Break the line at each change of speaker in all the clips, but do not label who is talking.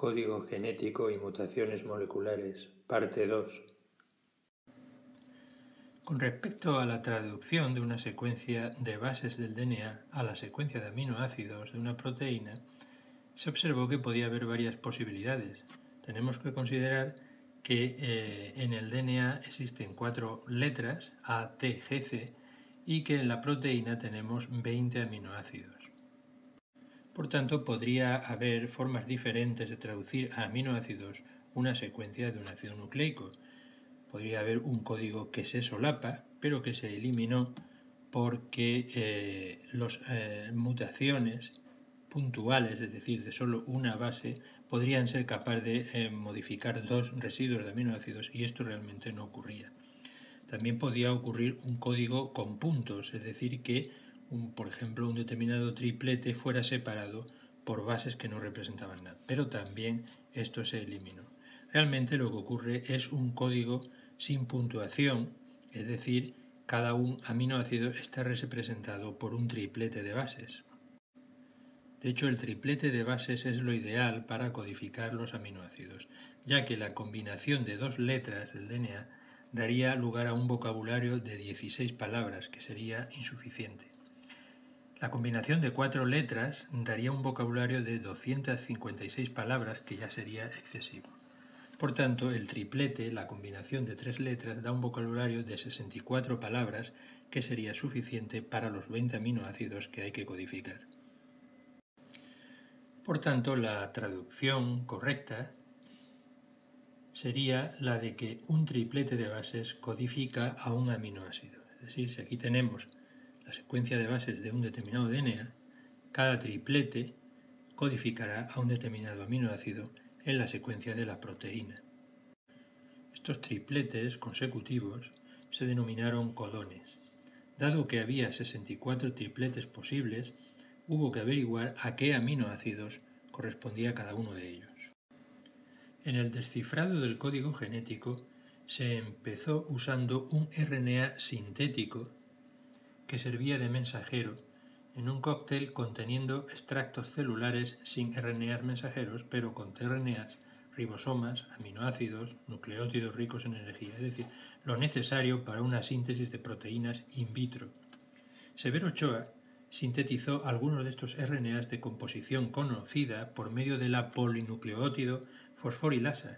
Código genético y mutaciones moleculares, parte 2. Con respecto a la traducción de una secuencia de bases del DNA a la secuencia de aminoácidos de una proteína, se observó que podía haber varias posibilidades. Tenemos que considerar que eh, en el DNA existen cuatro letras, A, T, G, C, y que en la proteína tenemos 20 aminoácidos. Por tanto, podría haber formas diferentes de traducir a aminoácidos una secuencia de un ácido nucleico. Podría haber un código que se solapa, pero que se eliminó porque eh, las eh, mutaciones puntuales, es decir, de solo una base, podrían ser capaces de eh, modificar dos residuos de aminoácidos y esto realmente no ocurría. También podía ocurrir un código con puntos, es decir, que por ejemplo, un determinado triplete fuera separado por bases que no representaban nada. Pero también esto se eliminó. Realmente lo que ocurre es un código sin puntuación, es decir, cada un aminoácido está representado por un triplete de bases. De hecho, el triplete de bases es lo ideal para codificar los aminoácidos, ya que la combinación de dos letras del DNA daría lugar a un vocabulario de 16 palabras, que sería insuficiente. La combinación de cuatro letras daría un vocabulario de 256 palabras que ya sería excesivo. Por tanto, el triplete, la combinación de tres letras, da un vocabulario de 64 palabras que sería suficiente para los 20 aminoácidos que hay que codificar. Por tanto, la traducción correcta sería la de que un triplete de bases codifica a un aminoácido. Es decir, si aquí tenemos la secuencia de bases de un determinado DNA, cada triplete codificará a un determinado aminoácido en la secuencia de la proteína. Estos tripletes consecutivos se denominaron codones. Dado que había 64 tripletes posibles, hubo que averiguar a qué aminoácidos correspondía cada uno de ellos. En el descifrado del código genético se empezó usando un RNA sintético que servía de mensajero en un cóctel conteniendo extractos celulares sin RNAs mensajeros, pero con tRNAs, ribosomas, aminoácidos, nucleótidos ricos en energía, es decir, lo necesario para una síntesis de proteínas in vitro. Severo Ochoa sintetizó algunos de estos RNAs de composición conocida por medio de la polinucleótido fosforilasa,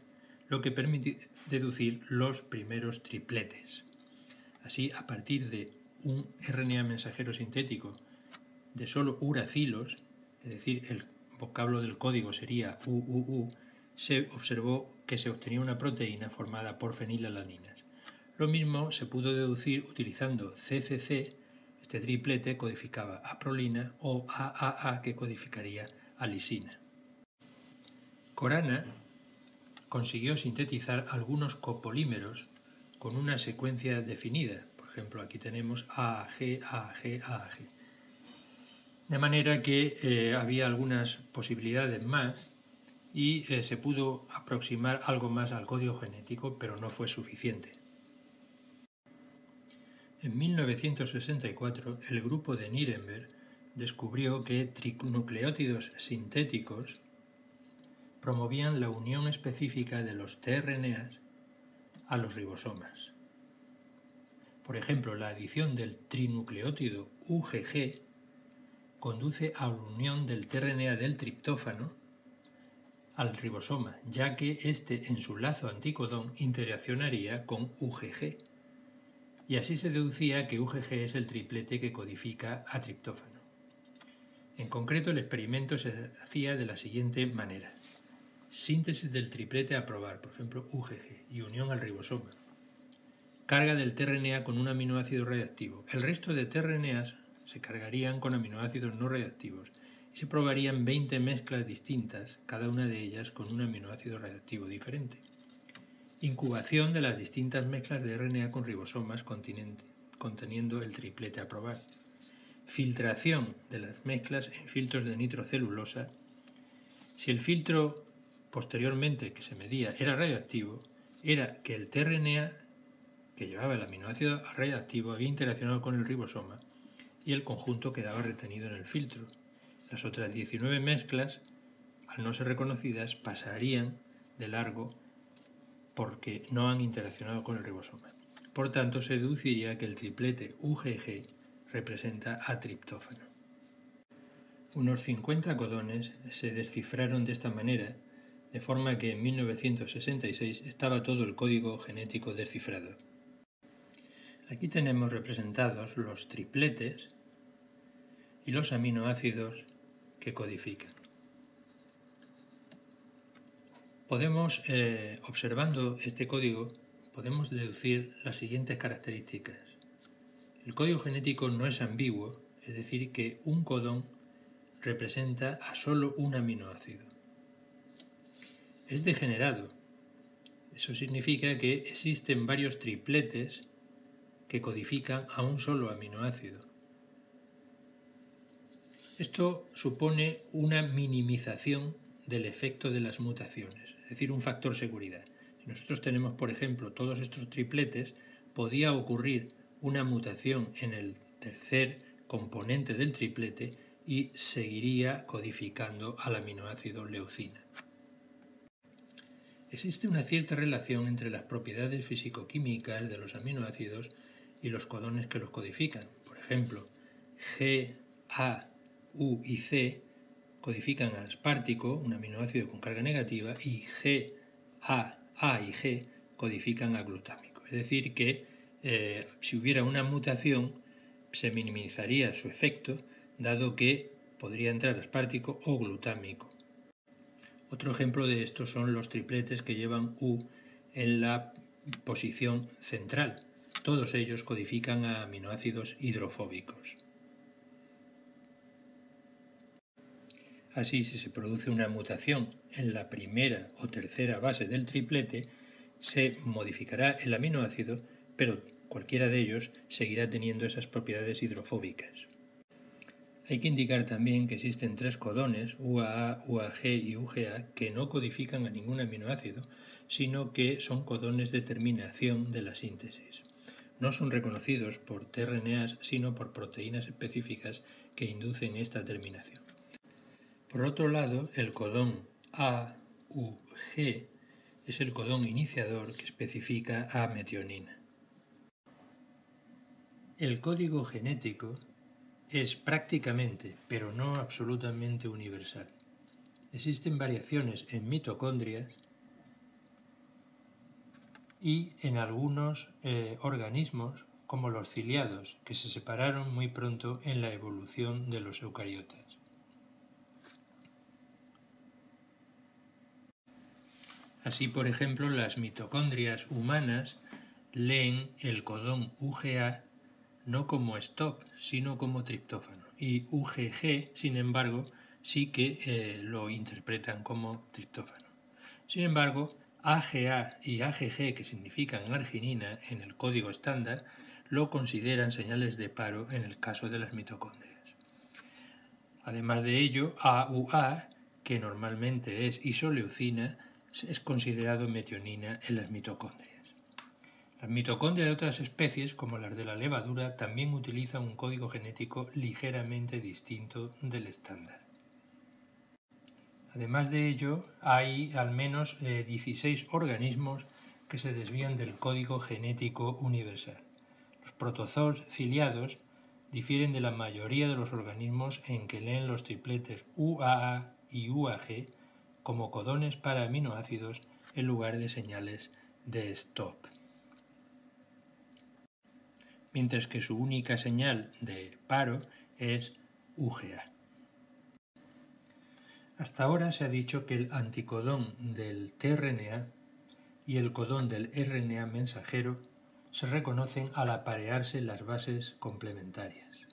lo que permite deducir los primeros tripletes. Así, a partir de un RNA mensajero sintético de solo uracilos, es decir, el vocablo del código sería UUU, se observó que se obtenía una proteína formada por fenilалaninas. Lo mismo se pudo deducir utilizando CCC, este triplete codificaba a prolina o AAA que codificaría a lisina. Corana consiguió sintetizar algunos copolímeros con una secuencia definida, ejemplo, aquí tenemos AG, AG, AG. De manera que eh, había algunas posibilidades más y eh, se pudo aproximar algo más al código genético, pero no fue suficiente. En 1964, el grupo de Nirenberg descubrió que trinucleótidos sintéticos promovían la unión específica de los tRNAs a los ribosomas. Por ejemplo, la adición del trinucleótido UGG conduce a la unión del tRNA del triptófano al ribosoma, ya que éste en su lazo anticodón interaccionaría con UGG. Y así se deducía que UGG es el triplete que codifica a triptófano. En concreto, el experimento se hacía de la siguiente manera. Síntesis del triplete a probar, por ejemplo, UGG, y unión al ribosoma carga del tRNA con un aminoácido radiactivo. El resto de tRNAs se cargarían con aminoácidos no radiactivos y se probarían 20 mezclas distintas, cada una de ellas con un aminoácido radiactivo diferente. Incubación de las distintas mezclas de RNA con ribosomas conteniendo el triplete a probar. Filtración de las mezclas en filtros de nitrocelulosa. Si el filtro posteriormente que se medía era radioactivo, era que el tRNA que llevaba el aminoácido reactivo había interaccionado con el ribosoma y el conjunto quedaba retenido en el filtro. Las otras 19 mezclas al no ser reconocidas, pasarían de largo porque no han interaccionado con el ribosoma. Por tanto, se deduciría que el triplete UGG representa a triptófano. Unos 50 codones se descifraron de esta manera, de forma que en 1966 estaba todo el código genético descifrado. Aquí tenemos representados los tripletes y los aminoácidos que codifican. Podemos, eh, observando este código, podemos deducir las siguientes características. El código genético no es ambiguo, es decir, que un codón representa a solo un aminoácido. Es degenerado. Eso significa que existen varios tripletes que codifican a un solo aminoácido. Esto supone una minimización del efecto de las mutaciones, es decir, un factor seguridad. Si nosotros tenemos, por ejemplo, todos estos tripletes, podía ocurrir una mutación en el tercer componente del triplete y seguiría codificando al aminoácido leucina. Existe una cierta relación entre las propiedades fisicoquímicas de los aminoácidos y los codones que los codifican. Por ejemplo, G, A, U y C codifican a aspartico, un aminoácido con carga negativa, y G, A, A y G codifican a glutámico. Es decir, que eh, si hubiera una mutación, se minimizaría su efecto, dado que podría entrar aspartico o glutámico. Otro ejemplo de esto son los tripletes que llevan U en la posición central. Todos ellos codifican a aminoácidos hidrofóbicos. Así, si se produce una mutación en la primera o tercera base del triplete, se modificará el aminoácido, pero cualquiera de ellos seguirá teniendo esas propiedades hidrofóbicas. Hay que indicar también que existen tres codones, UAA, UAG y UGA, que no codifican a ningún aminoácido, sino que son codones de terminación de la síntesis. No son reconocidos por tRNAs, sino por proteínas específicas que inducen esta terminación. Por otro lado, el codón AUG es el codón iniciador que especifica a metionina. El código genético es prácticamente, pero no absolutamente universal. Existen variaciones en mitocondrias y en algunos eh, organismos como los ciliados, que se separaron muy pronto en la evolución de los eucariotas. Así, por ejemplo, las mitocondrias humanas leen el codón UGA no como stop, sino como triptófano. Y UGG, sin embargo, sí que eh, lo interpretan como triptófano. Sin embargo, AGA y AGG, que significan arginina en el código estándar, lo consideran señales de paro en el caso de las mitocondrias. Además de ello, AUA, que normalmente es isoleucina, es considerado metionina en las mitocondrias. Las mitocondrias de otras especies, como las de la levadura, también utilizan un código genético ligeramente distinto del estándar. Además de ello, hay al menos 16 eh, organismos que se desvían del código genético universal. Los protozoos ciliados difieren de la mayoría de los organismos en que leen los tripletes UAA y UAG como codones para aminoácidos en lugar de señales de stop. Mientras que su única señal de paro es UGA. Hasta ahora se ha dicho que el anticodón del tRNA y el codón del RNA mensajero se reconocen al aparearse las bases complementarias.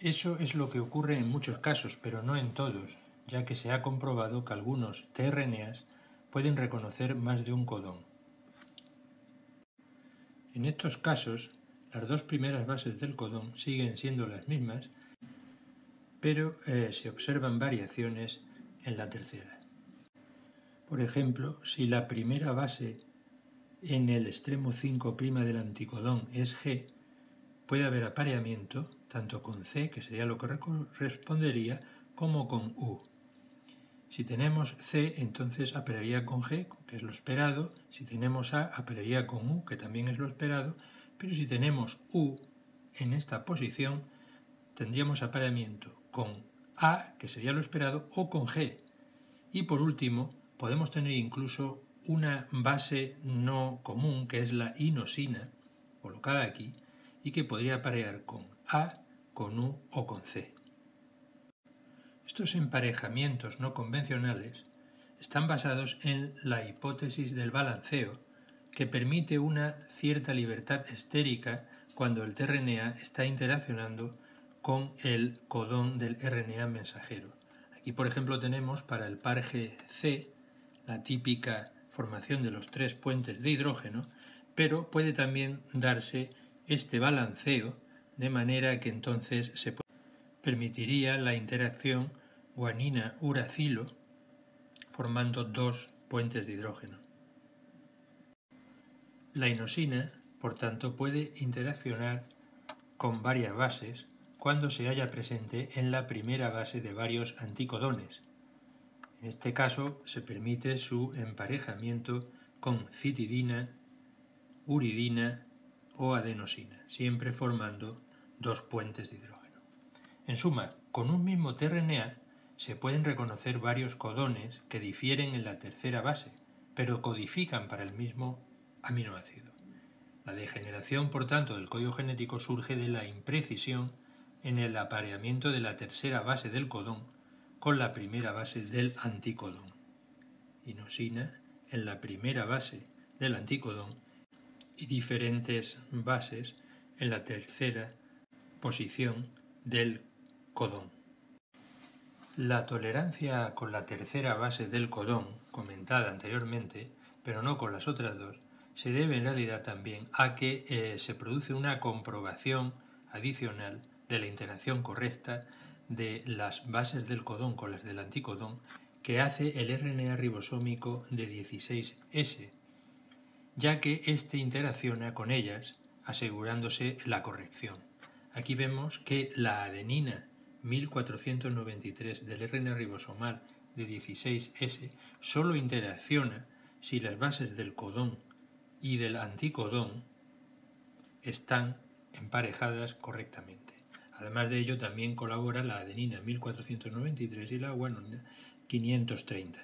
Eso es lo que ocurre en muchos casos, pero no en todos, ya que se ha comprobado que algunos tRNAs pueden reconocer más de un codón. En estos casos, las dos primeras bases del codón siguen siendo las mismas, pero eh, se observan variaciones en la tercera. Por ejemplo, si la primera base en el extremo 5' del anticodón es G, puede haber apareamiento tanto con C, que sería lo que respondería, como con U. Si tenemos C, entonces apelaría con G, que es lo esperado. Si tenemos A, apelaría con U, que también es lo esperado. Pero si tenemos U en esta posición, tendríamos apareamiento con A, que sería lo esperado, o con G. Y por último, podemos tener incluso una base no común, que es la inosina, colocada aquí, y que podría aparear con A, con U o con C. Estos emparejamientos no convencionales están basados en la hipótesis del balanceo, que permite una cierta libertad estérica cuando el tRNA está interaccionando con el codón del RNA mensajero. Aquí, por ejemplo, tenemos para el par GC la típica formación de los tres puentes de hidrógeno, pero puede también darse este balanceo de manera que entonces se permitiría la interacción guanina-uracilo, formando dos puentes de hidrógeno. La inosina, por tanto, puede interaccionar con varias bases cuando se halla presente en la primera base de varios anticodones. En este caso se permite su emparejamiento con citidina, uridina o adenosina, siempre formando dos puentes de hidrógeno. En suma, con un mismo tRNA se pueden reconocer varios codones que difieren en la tercera base, pero codifican para el mismo aminoácido. La degeneración, por tanto, del código genético surge de la imprecisión en el apareamiento de la tercera base del codón con la primera base del anticodón. Inosina en la primera base del anticodón y diferentes bases en la tercera posición del codón. La tolerancia con la tercera base del codón, comentada anteriormente, pero no con las otras dos, se debe en realidad también a que eh, se produce una comprobación adicional de la interacción correcta de las bases del codón con las del anticodón que hace el RNA ribosómico de 16S, ya que éste interacciona con ellas asegurándose la corrección. Aquí vemos que la adenina 1493 del RNA ribosomal de 16S solo interacciona si las bases del codón y del anticodón están emparejadas correctamente. Además de ello, también colabora la adenina 1493 y la guanina 530.